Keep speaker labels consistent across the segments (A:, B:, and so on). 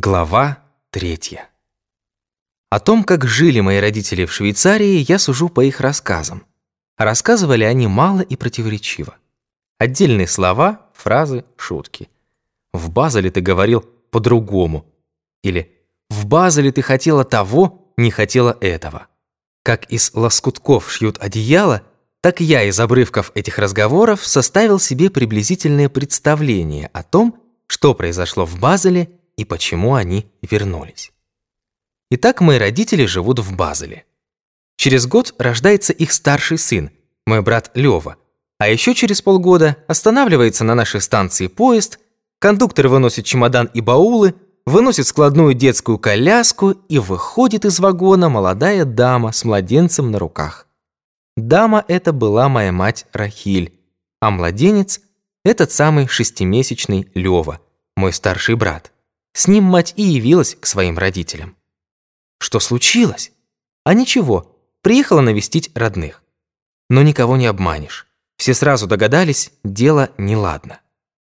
A: Глава третья. О том, как жили мои родители в Швейцарии, я сужу по их рассказам. Рассказывали они мало и противоречиво. Отдельные слова, фразы, шутки. «В Базеле ты говорил по-другому». Или «В Базеле ты хотела того, не хотела этого». Как из лоскутков шьют одеяло, так я из обрывков этих разговоров составил себе приблизительное представление о том, что произошло в Базеле и почему они вернулись. Итак, мои родители живут в Базеле. Через год рождается их старший сын, мой брат Лёва. А еще через полгода останавливается на нашей станции поезд, кондуктор выносит чемодан и баулы, выносит складную детскую коляску и выходит из вагона молодая дама с младенцем на руках. Дама эта была моя мать Рахиль, а младенец – этот самый шестимесячный Лёва, мой старший брат. С ним мать и явилась к своим родителям. Что случилось? А ничего, приехала навестить родных. Но никого не обманешь. Все сразу догадались, дело неладно.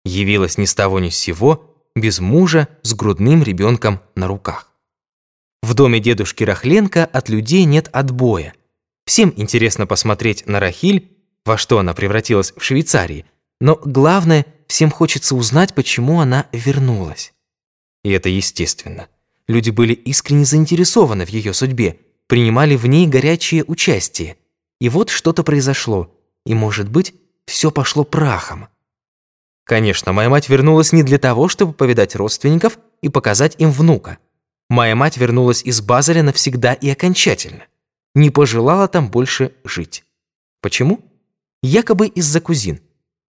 A: Явилась ни с того ни с сего, без мужа, с грудным ребенком на руках. В доме дедушки Рахленко от людей нет отбоя. Всем интересно посмотреть на Рахиль, во что она превратилась в Швейцарии, но главное, всем хочется узнать, почему она вернулась. И это естественно. Люди были искренне заинтересованы в ее судьбе, принимали в ней горячее участие. И вот что-то произошло, и, может быть, все пошло прахом. Конечно, моя мать вернулась не для того, чтобы повидать родственников и показать им внука. Моя мать вернулась из Базеля навсегда и окончательно. Не пожелала там больше жить. Почему? Якобы из-за кузин.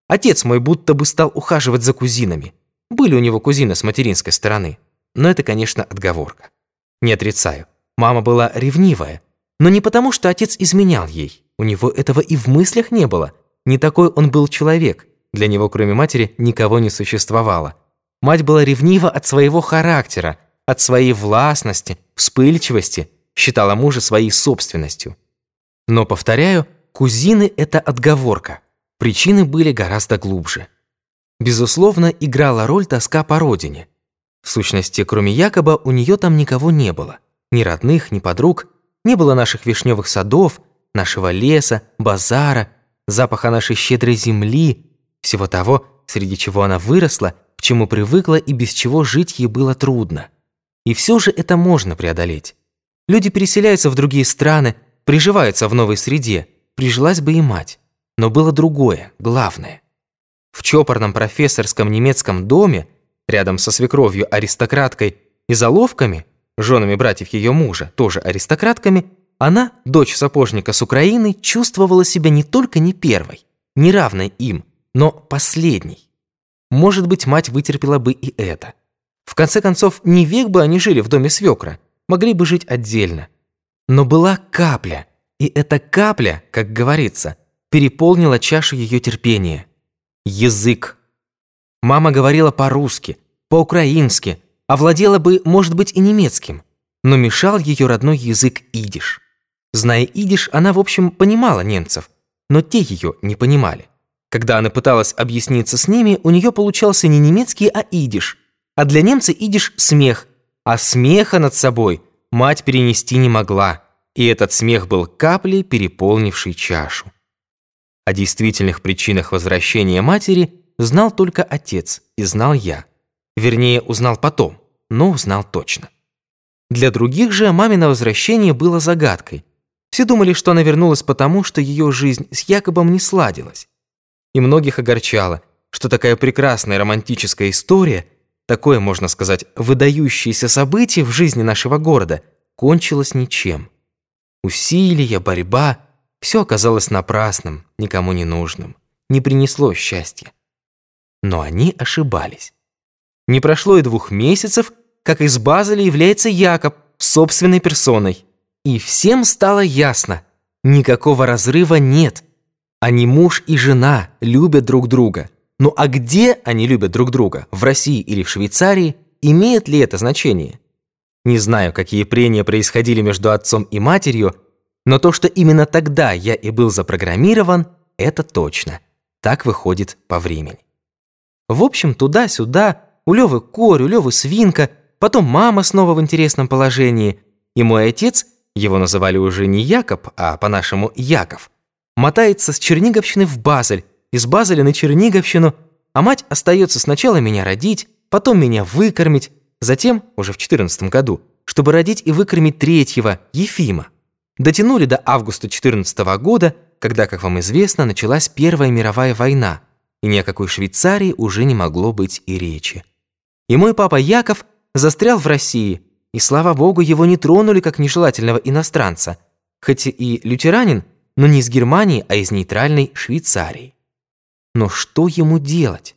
A: Отец мой будто бы стал ухаживать за кузинами. Были у него кузины с материнской стороны. Но это, конечно, отговорка. Не отрицаю. Мама была ревнивая. Но не потому, что отец изменял ей. У него этого и в мыслях не было. Не такой он был человек. Для него, кроме матери, никого не существовало. Мать была ревнива от своего характера, от своей властности, вспыльчивости, считала мужа своей собственностью. Но, повторяю, кузины – это отговорка. Причины были гораздо глубже. Безусловно, играла роль тоска по родине. В сущности, кроме Якоба, у нее там никого не было. Ни родных, ни подруг. Не было наших вишневых садов, нашего леса, базара, запаха нашей щедрой земли, всего того, среди чего она выросла, к чему привыкла и без чего жить ей было трудно. И все же это можно преодолеть. Люди переселяются в другие страны, приживаются в новой среде, прижилась бы и мать. Но было другое, главное. В чопорном профессорском немецком доме, рядом со свекровью-аристократкой и заловками, женами братьев ее мужа, тоже аристократками, она, дочь сапожника с Украины, чувствовала себя не только не первой, не равной им, но последней. Может быть, мать вытерпела бы и это. В конце концов, не век бы они жили в доме свекра, могли бы жить отдельно. Но была капля, и эта капля, как говорится, переполнила чашу ее терпения язык. Мама говорила по-русски, по-украински, а владела бы, может быть, и немецким. Но мешал ее родной язык идиш. Зная идиш, она, в общем, понимала немцев, но те ее не понимали. Когда она пыталась объясниться с ними, у нее получался не немецкий, а идиш. А для немца идиш – смех. А смеха над собой мать перенести не могла. И этот смех был каплей, переполнившей чашу. О действительных причинах возвращения матери знал только отец и знал я. Вернее, узнал потом, но узнал точно. Для других же мамино возвращение было загадкой. Все думали, что она вернулась потому, что ее жизнь с Якобом не сладилась. И многих огорчало, что такая прекрасная романтическая история, такое, можно сказать, выдающееся событие в жизни нашего города, кончилось ничем. Усилия, борьба – все оказалось напрасным, никому не нужным, не принесло счастья. Но они ошибались. Не прошло и двух месяцев, как из Базеля является Якоб собственной персоной. И всем стало ясно, никакого разрыва нет. Они муж и жена любят друг друга. Ну а где они любят друг друга, в России или в Швейцарии, имеет ли это значение? Не знаю, какие прения происходили между отцом и матерью, но то, что именно тогда я и был запрограммирован, это точно. Так выходит по времени. В общем, туда-сюда, у Лёвы корь, у Лёвы свинка, потом мама снова в интересном положении, и мой отец, его называли уже не Якоб, а по-нашему Яков, мотается с Черниговщины в Базель, из Базеля на Черниговщину, а мать остается сначала меня родить, потом меня выкормить, затем, уже в 14 году, чтобы родить и выкормить третьего, Ефима. Дотянули до августа 14 года, когда, как вам известно, началась Первая мировая война, и ни о какой Швейцарии уже не могло быть и речи. И мой папа Яков застрял в России, и, слава богу, его не тронули как нежелательного иностранца, хоть и лютеранин, но не из Германии, а из нейтральной Швейцарии. Но что ему делать?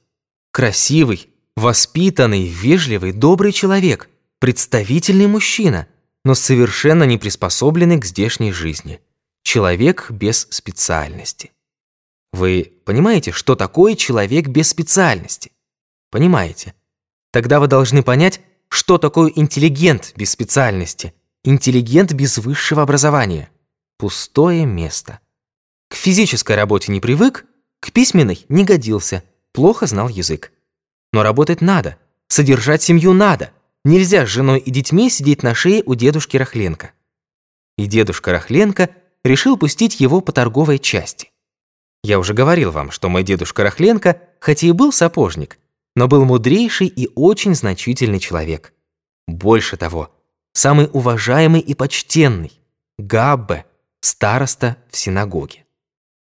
A: Красивый, воспитанный, вежливый, добрый человек, представительный мужчина, но совершенно не приспособленный к здешней жизни. Человек без специальности. Вы понимаете, что такое человек без специальности? Понимаете? Тогда вы должны понять, что такое интеллигент без специальности, интеллигент без высшего образования. Пустое место. К физической работе не привык, к письменной не годился, плохо знал язык. Но работать надо, содержать семью надо. Нельзя с женой и детьми сидеть на шее у дедушки Рахленко. И дедушка Рахленко решил пустить его по торговой части. Я уже говорил вам, что мой дедушка Рахленко, хотя и был сапожник, но был мудрейший и очень значительный человек. Больше того, самый уважаемый и почтенный, Габбе, староста в синагоге.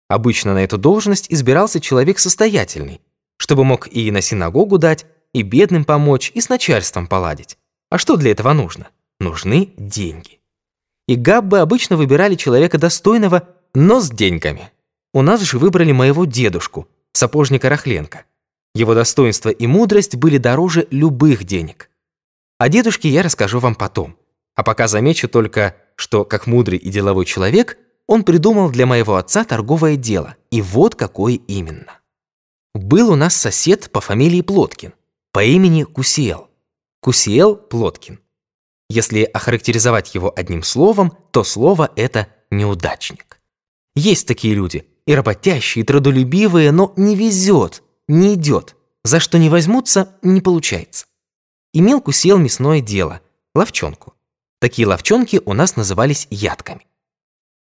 A: Обычно на эту должность избирался человек состоятельный, чтобы мог и на синагогу дать, и бедным помочь, и с начальством поладить. А что для этого нужно? Нужны деньги. И Габбы обычно выбирали человека достойного, но с деньгами. У нас же выбрали моего дедушку, сапожника Рахленко. Его достоинство и мудрость были дороже любых денег. О дедушке я расскажу вам потом. А пока замечу только, что, как мудрый и деловой человек, он придумал для моего отца торговое дело. И вот какое именно. Был у нас сосед по фамилии Плоткин, по имени Кусиел. Кусиел Плоткин. Если охарактеризовать его одним словом, то слово это «неудачник». Есть такие люди, и работящие, и трудолюбивые, но не везет, не идет. За что не возьмутся, не получается. Имел Кусиел мясное дело, ловчонку. Такие ловчонки у нас назывались ядками.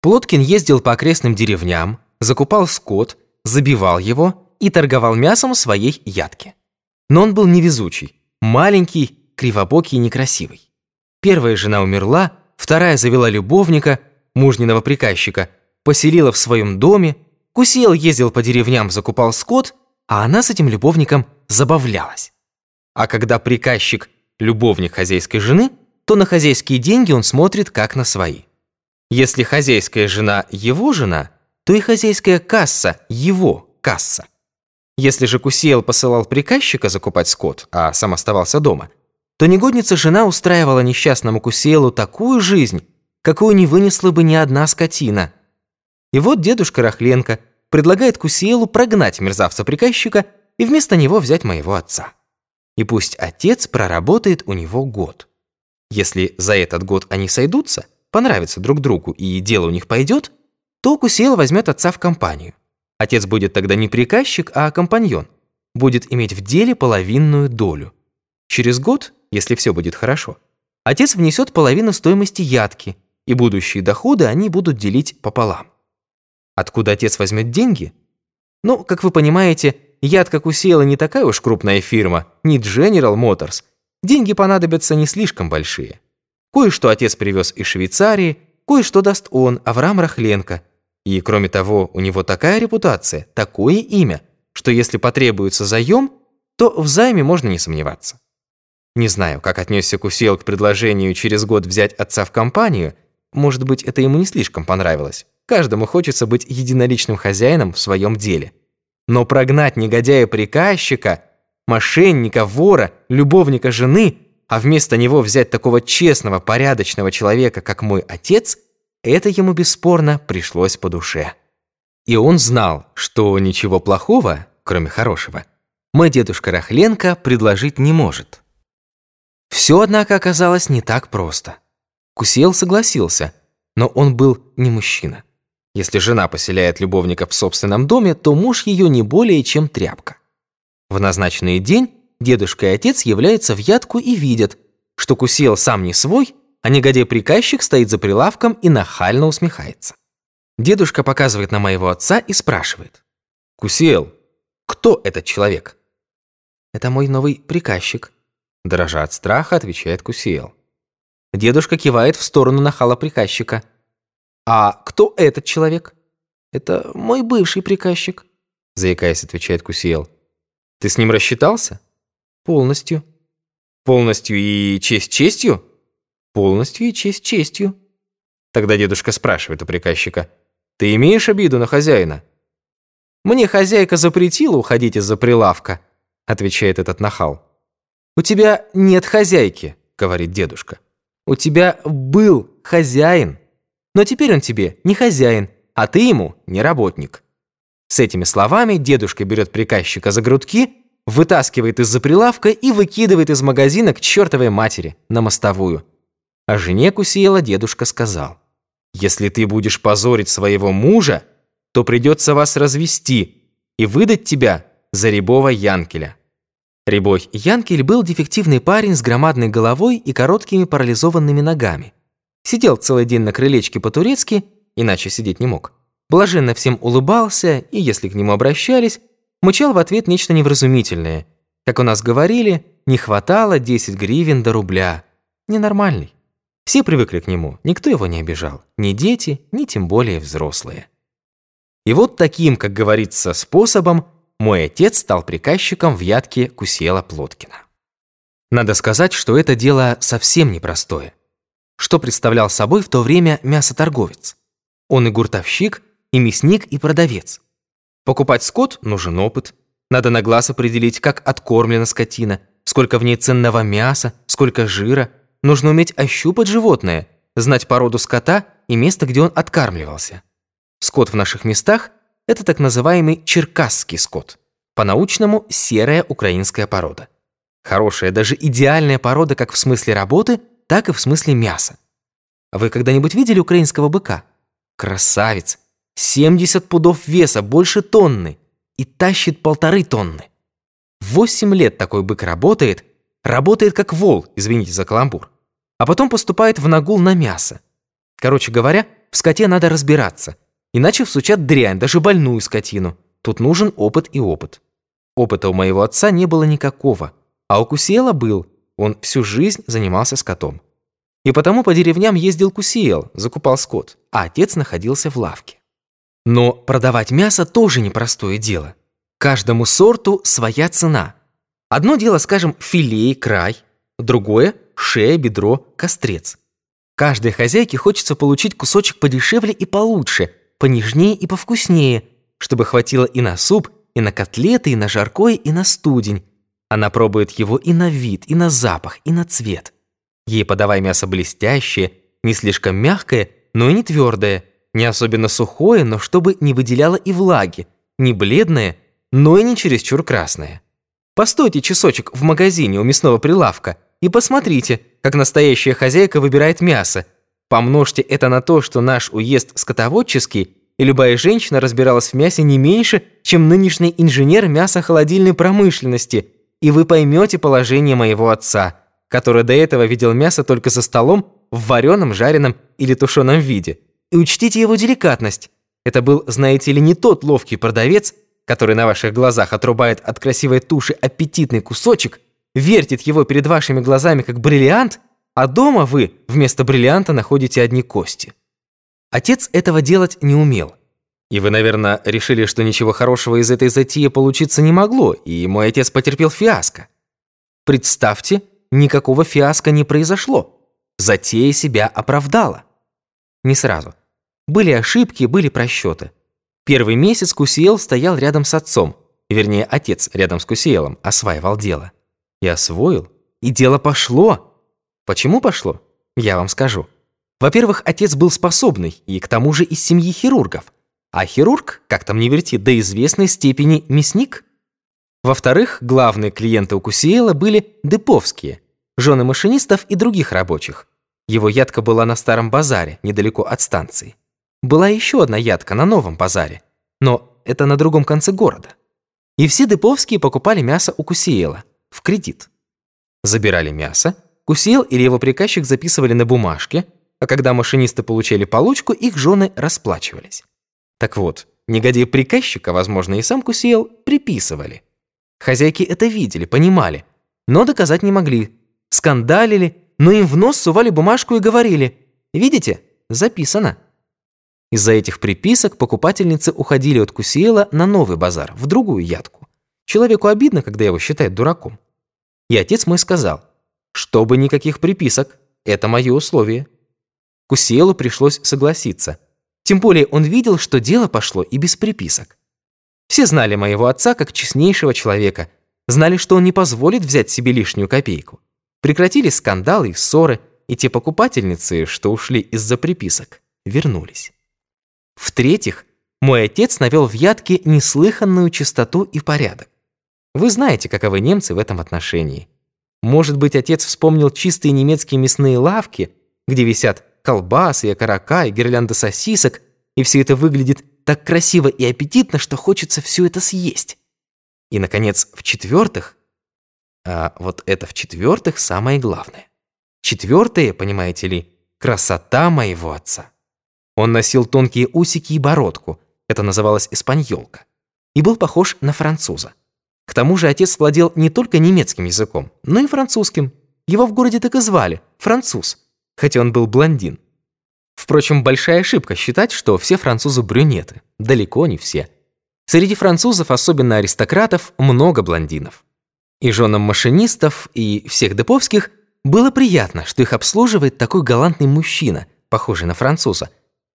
A: Плоткин ездил по окрестным деревням, закупал скот, забивал его и торговал мясом своей ядки. Но он был невезучий, маленький, кривобокий и некрасивый. Первая жена умерла, вторая завела любовника, мужниного приказчика, поселила в своем доме, Кусел ездил по деревням, закупал скот, а она с этим любовником забавлялась. А когда приказчик – любовник хозяйской жены, то на хозяйские деньги он смотрит как на свои. Если хозяйская жена – его жена, то и хозяйская касса – его касса. Если же Кусиел посылал приказчика закупать скот, а сам оставался дома, то негодница жена устраивала несчастному Кусиелу такую жизнь, какую не вынесла бы ни одна скотина. И вот дедушка Рахленко предлагает Кусиелу прогнать мерзавца-приказчика и вместо него взять моего отца. И пусть отец проработает у него год. Если за этот год они сойдутся, понравятся друг другу и дело у них пойдет, то Кусиел возьмет отца в компанию. Отец будет тогда не приказчик, а компаньон. Будет иметь в деле половинную долю. Через год, если все будет хорошо, отец внесет половину стоимости ядки, и будущие доходы они будут делить пополам. Откуда отец возьмет деньги? Ну, как вы понимаете, ядка Кусела не такая уж крупная фирма, не General Motors. Деньги понадобятся не слишком большие. Кое-что отец привез из Швейцарии, кое-что даст он, Авраам Рахленко – и, кроме того, у него такая репутация, такое имя, что если потребуется заем, то в займе можно не сомневаться. Не знаю, как отнесся Кусел к предложению через год взять отца в компанию. Может быть, это ему не слишком понравилось. Каждому хочется быть единоличным хозяином в своем деле. Но прогнать негодяя-приказчика, мошенника, вора, любовника жены, а вместо него взять такого честного, порядочного человека, как мой отец – это ему бесспорно пришлось по душе. И он знал, что ничего плохого, кроме хорошего, мой дедушка Рахленко предложить не может. Все, однако, оказалось не так просто. Кусел согласился, но он был не мужчина. Если жена поселяет любовника в собственном доме, то муж ее не более чем тряпка. В назначенный день дедушка и отец являются в ядку и видят, что Кусиел сам не свой, а негодяй-приказчик стоит за прилавком и нахально усмехается. Дедушка показывает на моего отца и спрашивает. «Кусиел, кто этот человек?» «Это мой новый приказчик», – дрожа от страха, отвечает Кусиел. Дедушка кивает в сторону нахала приказчика. «А кто этот человек?» «Это мой бывший приказчик», – заикаясь, отвечает Кусиел. «Ты с ним рассчитался?» «Полностью». «Полностью и честь честью?» «Полностью и честь честью». Тогда дедушка спрашивает у приказчика. «Ты имеешь обиду на хозяина?» «Мне хозяйка запретила уходить из-за прилавка», – отвечает этот нахал. «У тебя нет хозяйки», – говорит дедушка. «У тебя был хозяин, но теперь он тебе не хозяин, а ты ему не работник». С этими словами дедушка берет приказчика за грудки, вытаскивает из-за прилавка и выкидывает из магазина к чертовой матери на мостовую. А жене Кусиела дедушка сказал, «Если ты будешь позорить своего мужа, то придется вас развести и выдать тебя за Рябова Янкеля». Рябой Янкель был дефективный парень с громадной головой и короткими парализованными ногами. Сидел целый день на крылечке по-турецки, иначе сидеть не мог. Блаженно всем улыбался и, если к нему обращались, мычал в ответ нечто невразумительное. Как у нас говорили, не хватало 10 гривен до рубля. Ненормальный. Все привыкли к нему, никто его не обижал. Ни дети, ни тем более взрослые. И вот таким, как говорится, способом мой отец стал приказчиком в ядке Кусела Плоткина. Надо сказать, что это дело совсем непростое. Что представлял собой в то время мясоторговец? Он и гуртовщик, и мясник, и продавец. Покупать скот нужен опыт. Надо на глаз определить, как откормлена скотина, сколько в ней ценного мяса, сколько жира. Нужно уметь ощупать животное, знать породу скота и место, где он откармливался. Скот в наших местах – это так называемый черкасский скот. По-научному – серая украинская порода. Хорошая, даже идеальная порода как в смысле работы, так и в смысле мяса. Вы когда-нибудь видели украинского быка? Красавец! 70 пудов веса, больше тонны, и тащит полторы тонны. Восемь лет такой бык работает, работает как вол, извините за каламбур, а потом поступает в нагул на мясо. Короче говоря, в скоте надо разбираться, Иначе всучат дрянь, даже больную скотину. Тут нужен опыт и опыт. Опыта у моего отца не было никакого, а у Кусиела был. Он всю жизнь занимался скотом. И потому по деревням ездил Кусиел, закупал скот, а отец находился в лавке. Но продавать мясо тоже непростое дело. Каждому сорту своя цена. Одно дело, скажем, филе, край, другое – шея, бедро, кострец. Каждой хозяйке хочется получить кусочек подешевле и получше – понежнее и повкуснее, чтобы хватило и на суп, и на котлеты, и на жаркое, и на студень. Она пробует его и на вид, и на запах, и на цвет. Ей подавай мясо блестящее, не слишком мягкое, но и не твердое, не особенно сухое, но чтобы не выделяло и влаги, не бледное, но и не чересчур красное. Постойте часочек в магазине у мясного прилавка и посмотрите, как настоящая хозяйка выбирает мясо, Помножьте это на то, что наш уезд скотоводческий, и любая женщина разбиралась в мясе не меньше, чем нынешний инженер мясохолодильной промышленности, и вы поймете положение моего отца, который до этого видел мясо только за столом в вареном, жареном или тушеном виде. И учтите его деликатность. Это был, знаете ли, не тот ловкий продавец, который на ваших глазах отрубает от красивой туши аппетитный кусочек, вертит его перед вашими глазами как бриллиант – а дома вы вместо бриллианта находите одни кости. Отец этого делать не умел. И вы, наверное, решили, что ничего хорошего из этой затеи получиться не могло, и мой отец потерпел фиаско. Представьте, никакого фиаско не произошло. Затея себя оправдала. Не сразу. Были ошибки, были просчеты. Первый месяц Кусиел стоял рядом с отцом, вернее, отец рядом с Кусиелом осваивал дело. И освоил, и дело пошло. Почему пошло? Я вам скажу. Во-первых, отец был способный, и к тому же из семьи хирургов. А хирург, как там не верти, до известной степени мясник. Во-вторых, главные клиенты у Кусиэла были деповские, жены машинистов и других рабочих. Его ядка была на старом базаре, недалеко от станции. Была еще одна ядка на новом базаре, но это на другом конце города. И все деповские покупали мясо у Кусиэла в кредит. Забирали мясо, Кусел или его приказчик записывали на бумажке, а когда машинисты получали получку, их жены расплачивались. Так вот, негодяи приказчика, возможно, и сам Кусел, приписывали. Хозяйки это видели, понимали, но доказать не могли. Скандалили, но им в нос сували бумажку и говорили «Видите, записано». Из-за этих приписок покупательницы уходили от Кусиела на новый базар, в другую ядку. Человеку обидно, когда его считают дураком. И отец мой сказал, чтобы никаких приписок, это мое условие. Кусиелу пришлось согласиться. Тем более он видел, что дело пошло и без приписок. Все знали моего отца как честнейшего человека, знали, что он не позволит взять себе лишнюю копейку. Прекратились скандалы и ссоры, и те покупательницы, что ушли из-за приписок, вернулись. В-третьих, мой отец навел в Ядке неслыханную чистоту и порядок. Вы знаете, каковы немцы в этом отношении. Может быть, отец вспомнил чистые немецкие мясные лавки, где висят колбасы, окорока и гирлянда сосисок, и все это выглядит так красиво и аппетитно, что хочется все это съесть. И, наконец, в-четвертых, а вот это в-четвертых самое главное. Четвертое, понимаете ли, красота моего отца. Он носил тонкие усики и бородку, это называлось испаньолка, и был похож на француза. К тому же отец владел не только немецким языком, но и французским. Его в городе так и звали – француз, хотя он был блондин. Впрочем, большая ошибка считать, что все французы брюнеты. Далеко не все. Среди французов, особенно аристократов, много блондинов. И женам машинистов, и всех деповских было приятно, что их обслуживает такой галантный мужчина, похожий на француза.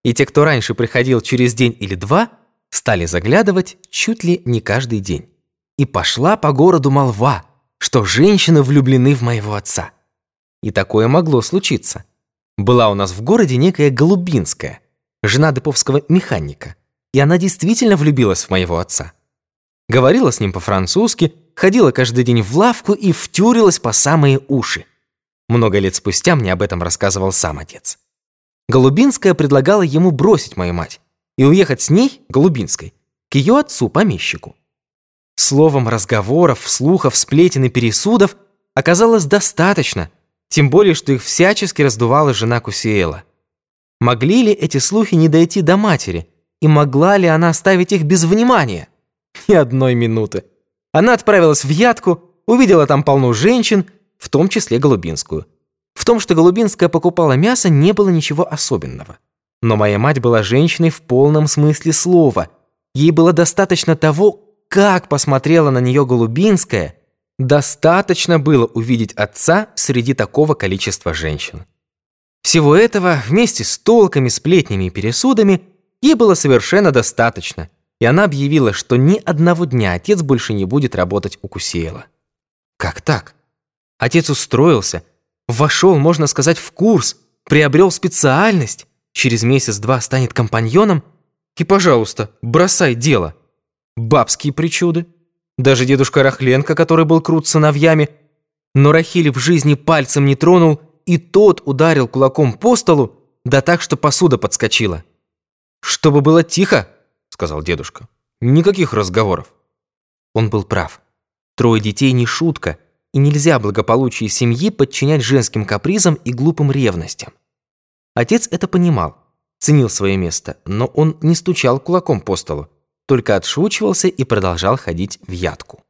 A: И те, кто раньше приходил через день или два, стали заглядывать чуть ли не каждый день. И пошла по городу молва, что женщины влюблены в моего отца. И такое могло случиться. Была у нас в городе некая Голубинская, жена деповского механика, и она действительно влюбилась в моего отца. Говорила с ним по-французски, ходила каждый день в лавку и втюрилась по самые уши. Много лет спустя мне об этом рассказывал сам отец. Голубинская предлагала ему бросить мою мать и уехать с ней, Голубинской, к ее отцу-помещику. Словом, разговоров, слухов, сплетен и пересудов оказалось достаточно, тем более, что их всячески раздувала жена Кусиэла. Могли ли эти слухи не дойти до матери, и могла ли она оставить их без внимания? Ни одной минуты. Она отправилась в Ядку, увидела там полно женщин, в том числе Голубинскую. В том, что Голубинская покупала мясо, не было ничего особенного. Но моя мать была женщиной в полном смысле слова. Ей было достаточно того, как посмотрела на нее Голубинская, достаточно было увидеть отца среди такого количества женщин. Всего этого вместе с толками, сплетнями и пересудами ей было совершенно достаточно, и она объявила, что ни одного дня отец больше не будет работать у Кусеева. Как так? Отец устроился, вошел, можно сказать, в курс, приобрел специальность, через месяц-два станет компаньоном, и, пожалуйста, бросай дело. Бабские причуды. Даже дедушка Рахленко, который был крут сыновьями, но Рахиль в жизни пальцем не тронул, и тот ударил кулаком по столу, да так, что посуда подскочила. «Чтобы было тихо», — сказал дедушка. «Никаких разговоров». Он был прав. Трое детей не шутка, и нельзя благополучие семьи подчинять женским капризам и глупым ревностям. Отец это понимал, ценил свое место, но он не стучал кулаком по столу только отшучивался и продолжал ходить в ядку.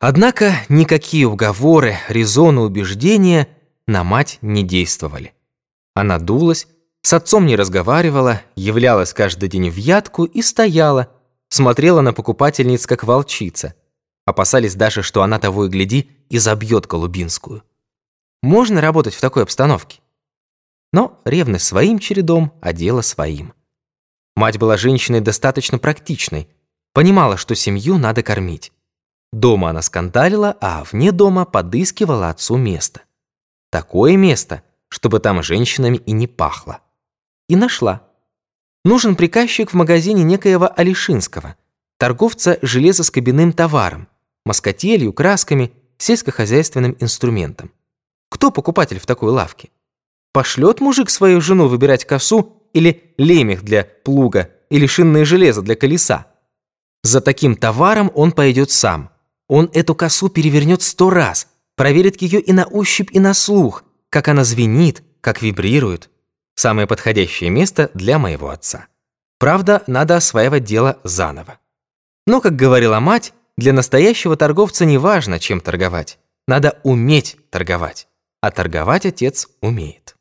A: Однако никакие уговоры, резоны, убеждения на мать не действовали. Она дулась, с отцом не разговаривала, являлась каждый день в ядку и стояла, смотрела на покупательниц как волчица. Опасались даже, что она того и гляди и забьет Голубинскую. Можно работать в такой обстановке. Но ревность своим чередом, а дело своим. Мать была женщиной достаточно практичной, понимала, что семью надо кормить. Дома она скандалила, а вне дома подыскивала отцу место. Такое место, чтобы там женщинами и не пахло. И нашла. Нужен приказчик в магазине некоего Алишинского, торговца железоскобяным товаром, москотелью, красками, сельскохозяйственным инструментом. Кто покупатель в такой лавке? Пошлет мужик свою жену выбирать косу или лемех для плуга, или шинное железо для колеса. За таким товаром он пойдет сам. Он эту косу перевернет сто раз, проверит ее и на ощупь, и на слух, как она звенит, как вибрирует. Самое подходящее место для моего отца. Правда, надо осваивать дело заново. Но, как говорила мать, для настоящего торговца не важно, чем торговать. Надо уметь торговать. А торговать отец умеет.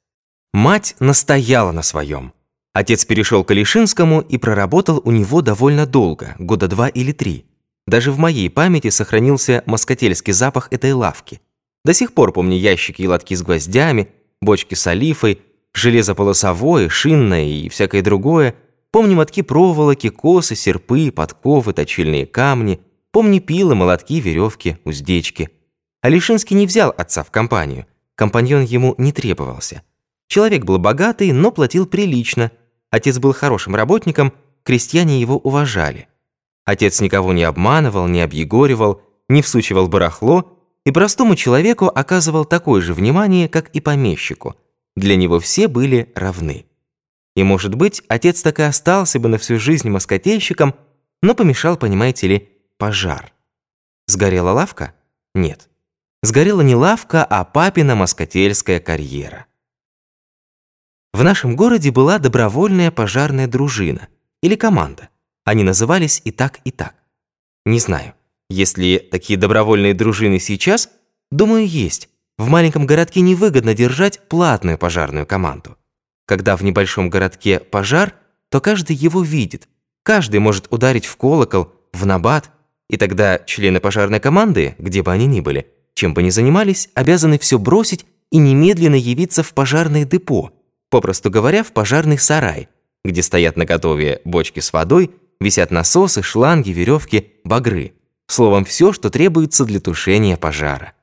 A: Мать настояла на своем. Отец перешел к Алишинскому и проработал у него довольно долго, года два или три. Даже в моей памяти сохранился москательский запах этой лавки. До сих пор помню ящики и лотки с гвоздями, бочки с олифой, железо полосовое, шинное и всякое другое. Помню мотки проволоки, косы, серпы, подковы, точильные камни. Помню пилы, молотки, веревки, уздечки. Алишинский не взял отца в компанию. Компаньон ему не требовался. Человек был богатый, но платил прилично. Отец был хорошим работником, крестьяне его уважали. Отец никого не обманывал, не объегоривал, не всучивал барахло и простому человеку оказывал такое же внимание, как и помещику. Для него все были равны. И, может быть, отец так и остался бы на всю жизнь москотельщиком, но помешал, понимаете ли, пожар. Сгорела лавка? Нет. Сгорела не лавка, а папина москотельская карьера. В нашем городе была добровольная пожарная дружина или команда. Они назывались и так, и так. Не знаю, есть ли такие добровольные дружины сейчас, думаю, есть. В маленьком городке невыгодно держать платную пожарную команду. Когда в небольшом городке пожар, то каждый его видит. Каждый может ударить в колокол, в набат, и тогда члены пожарной команды, где бы они ни были, чем бы ни занимались, обязаны все бросить и немедленно явиться в пожарное депо, попросту говоря, в пожарный сарай, где стоят наготове бочки с водой, висят насосы, шланги, веревки, багры. Словом, все, что требуется для тушения пожара.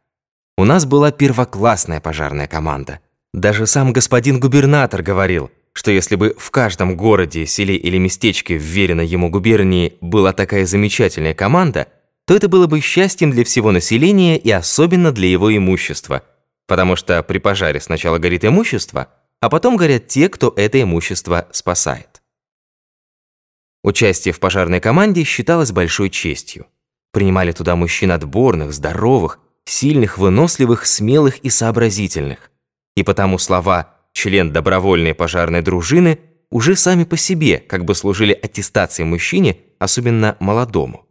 A: У нас была первоклассная пожарная команда. Даже сам господин губернатор говорил, что если бы в каждом городе, селе или местечке вверенной ему губернии была такая замечательная команда, то это было бы счастьем для всего населения и особенно для его имущества. Потому что при пожаре сначала горит имущество, а потом горят те, кто это имущество спасает. Участие в пожарной команде считалось большой честью. Принимали туда мужчин отборных, здоровых, сильных, выносливых, смелых и сообразительных. И потому слова «член добровольной пожарной дружины» уже сами по себе как бы служили аттестацией мужчине, особенно молодому.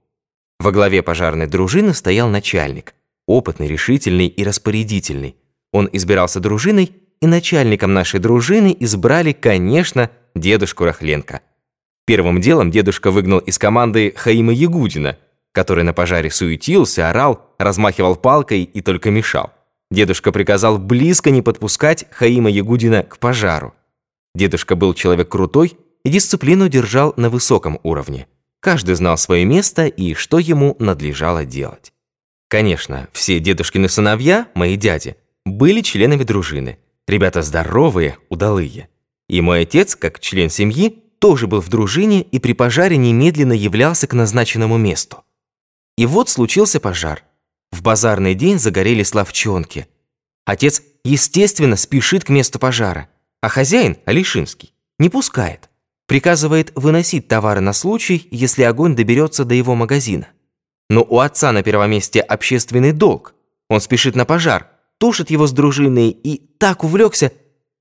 A: Во главе пожарной дружины стоял начальник, опытный, решительный и распорядительный. Он избирался дружиной, и начальником нашей дружины избрали, конечно, дедушку Рахленко. Первым делом дедушка выгнал из команды Хаима Ягудина – который на пожаре суетился, орал, размахивал палкой и только мешал. Дедушка приказал близко не подпускать Хаима Ягудина к пожару. Дедушка был человек крутой и дисциплину держал на высоком уровне. Каждый знал свое место и что ему надлежало делать. Конечно, все дедушкины сыновья, мои дяди, были членами дружины. Ребята здоровые, удалые. И мой отец, как член семьи, тоже был в дружине и при пожаре немедленно являлся к назначенному месту. И вот случился пожар. В базарный день загорелись ловчонки. Отец, естественно, спешит к месту пожара, а хозяин, Алишинский, не пускает. Приказывает выносить товары на случай, если огонь доберется до его магазина. Но у отца на первом месте общественный долг. Он спешит на пожар, тушит его с дружиной и так увлекся,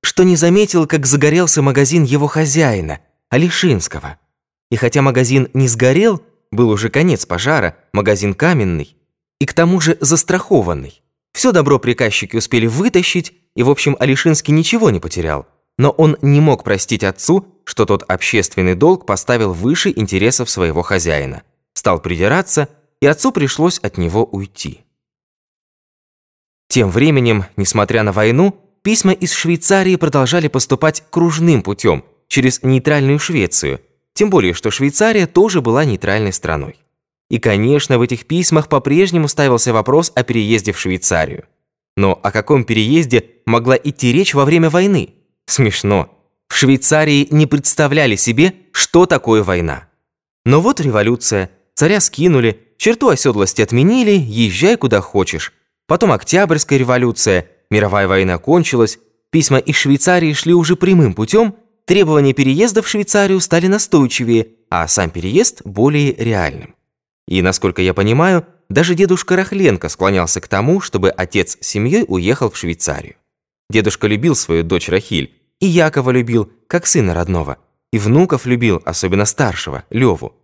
A: что не заметил, как загорелся магазин его хозяина, Алишинского. И хотя магазин не сгорел, был уже конец пожара, магазин каменный и к тому же застрахованный. Все добро приказчики успели вытащить, и, в общем, Алишинский ничего не потерял. Но он не мог простить отцу, что тот общественный долг поставил выше интересов своего хозяина. Стал придираться, и отцу пришлось от него уйти. Тем временем, несмотря на войну, письма из Швейцарии продолжали поступать кружным путем, через нейтральную Швецию – тем более, что Швейцария тоже была нейтральной страной. И, конечно, в этих письмах по-прежнему ставился вопрос о переезде в Швейцарию. Но о каком переезде могла идти речь во время войны? Смешно. В Швейцарии не представляли себе, что такое война. Но вот революция, царя скинули, черту оседлости отменили, езжай куда хочешь. Потом Октябрьская революция, мировая война кончилась, письма из Швейцарии шли уже прямым путем – Требования переезда в Швейцарию стали настойчивее, а сам переезд более реальным. И, насколько я понимаю, даже дедушка Рахленко склонялся к тому, чтобы отец с семьей уехал в Швейцарию. Дедушка любил свою дочь Рахиль, и Якова любил, как сына родного, и внуков любил, особенно старшего, Леву.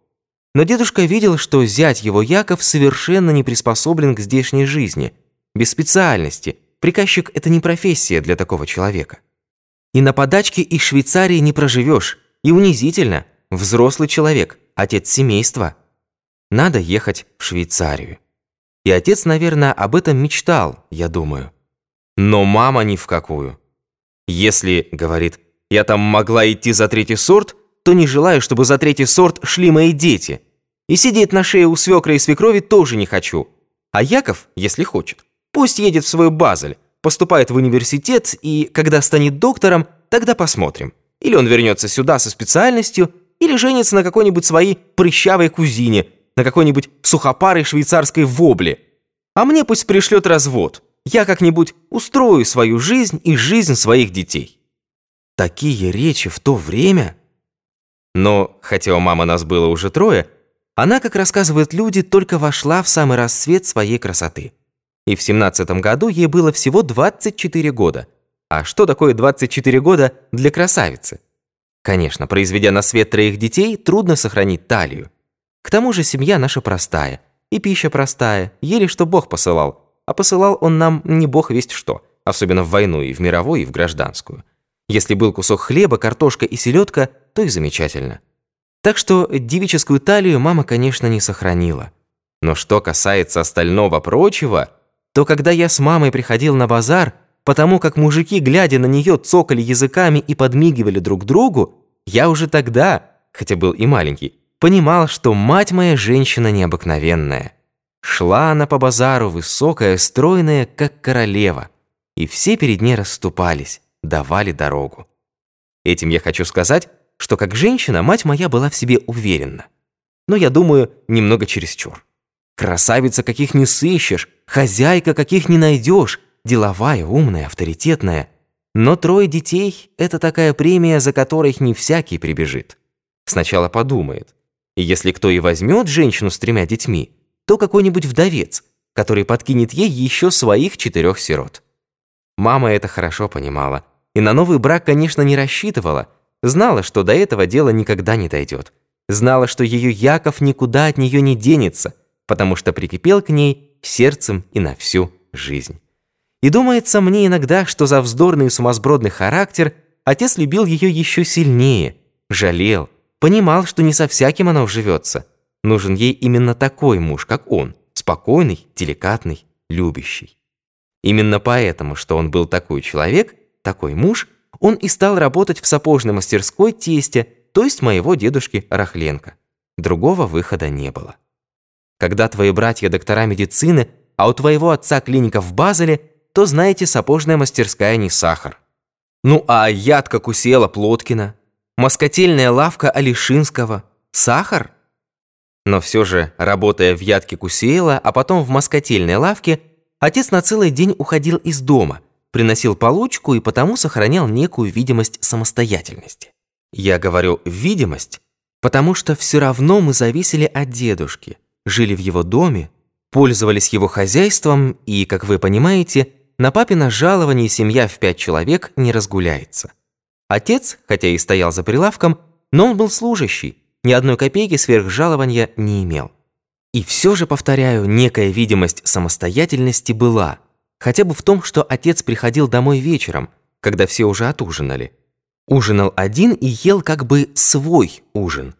A: Но дедушка видел, что зять его Яков совершенно не приспособлен к здешней жизни, без специальности. Приказчик – это не профессия для такого человека. И на подачке из Швейцарии не проживешь, и унизительно. Взрослый человек, отец семейства. Надо ехать в Швейцарию. И отец, наверное, об этом мечтал, я думаю. Но мама ни в какую. Если, говорит, я там могла идти за третий сорт, то не желаю, чтобы за третий сорт шли мои дети. И сидеть на шее у свекра и свекрови тоже не хочу. А Яков, если хочет, пусть едет в свой Базель, поступает в университет, и когда станет доктором, тогда посмотрим. Или он вернется сюда со специальностью, или женится на какой-нибудь своей прыщавой кузине, на какой-нибудь сухопарой швейцарской вобле. А мне пусть пришлет развод. Я как-нибудь устрою свою жизнь и жизнь своих детей. Такие речи в то время... Но, хотя у мамы нас было уже трое, она, как рассказывают люди, только вошла в самый расцвет своей красоты. И в 17 году ей было всего 24 года. А что такое 24 года для красавицы? Конечно, произведя на свет троих детей, трудно сохранить талию. К тому же семья наша простая, и пища простая, еле что Бог посылал. А посылал он нам не Бог весть что, особенно в войну и в мировую, и в гражданскую. Если был кусок хлеба, картошка и селедка, то и замечательно. Так что девическую талию мама, конечно, не сохранила. Но что касается остального прочего, то когда я с мамой приходил на базар, потому как мужики, глядя на нее, цокали языками и подмигивали друг другу, я уже тогда, хотя был и маленький, понимал, что мать моя женщина необыкновенная. Шла она по базару, высокая, стройная, как королева, и все перед ней расступались, давали дорогу. Этим я хочу сказать, что как женщина мать моя была в себе уверена. Но я думаю, немного чересчур. Красавица каких не сыщешь, хозяйка каких не найдешь, деловая, умная, авторитетная. Но трое детей – это такая премия, за которой не всякий прибежит. Сначала подумает. И если кто и возьмет женщину с тремя детьми, то какой-нибудь вдовец, который подкинет ей еще своих четырех сирот. Мама это хорошо понимала. И на новый брак, конечно, не рассчитывала – Знала, что до этого дела никогда не дойдет. Знала, что ее Яков никуда от нее не денется, потому что прикипел к ней сердцем и на всю жизнь. И думается мне иногда, что за вздорный и сумасбродный характер отец любил ее еще сильнее, жалел, понимал, что не со всяким она уживется. Нужен ей именно такой муж, как он, спокойный, деликатный, любящий. Именно поэтому, что он был такой человек, такой муж – он и стал работать в сапожной мастерской тестя, то есть моего дедушки Рахленко. Другого выхода не было. Когда твои братья доктора медицины, а у твоего отца клиника в Базеле, то, знаете, сапожная мастерская не сахар. Ну а ядка Кусела Плоткина, москотельная лавка Алишинского, сахар? Но все же, работая в ядке Кусеела, а потом в москотельной лавке, отец на целый день уходил из дома – приносил получку и потому сохранял некую видимость самостоятельности. Я говорю «видимость», потому что все равно мы зависели от дедушки, жили в его доме, пользовались его хозяйством и, как вы понимаете, на папино жалование семья в пять человек не разгуляется. Отец, хотя и стоял за прилавком, но он был служащий, ни одной копейки сверх жалования не имел. И все же, повторяю, некая видимость самостоятельности была – Хотя бы в том, что отец приходил домой вечером, когда все уже отужинали. Ужинал один и ел как бы свой ужин.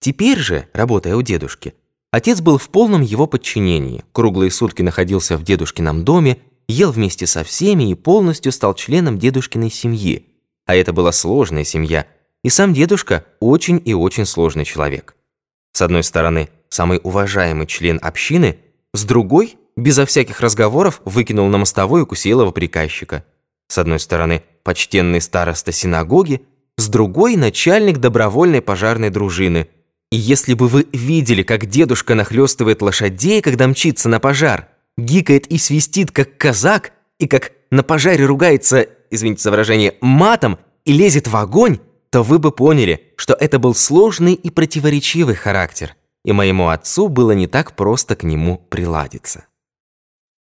A: Теперь же, работая у дедушки, отец был в полном его подчинении, круглые сутки находился в дедушкином доме, ел вместе со всеми и полностью стал членом дедушкиной семьи. А это была сложная семья, и сам дедушка очень и очень сложный человек. С одной стороны, самый уважаемый член общины, с другой – безо всяких разговоров выкинул на мостовую Кусеилова приказчика. С одной стороны, почтенный староста синагоги, с другой – начальник добровольной пожарной дружины. И если бы вы видели, как дедушка нахлёстывает лошадей, когда мчится на пожар, гикает и свистит, как казак, и как на пожаре ругается, извините за выражение, матом и лезет в огонь, то вы бы поняли, что это был сложный и противоречивый характер. и моему отцу было не так просто к нему приладиться.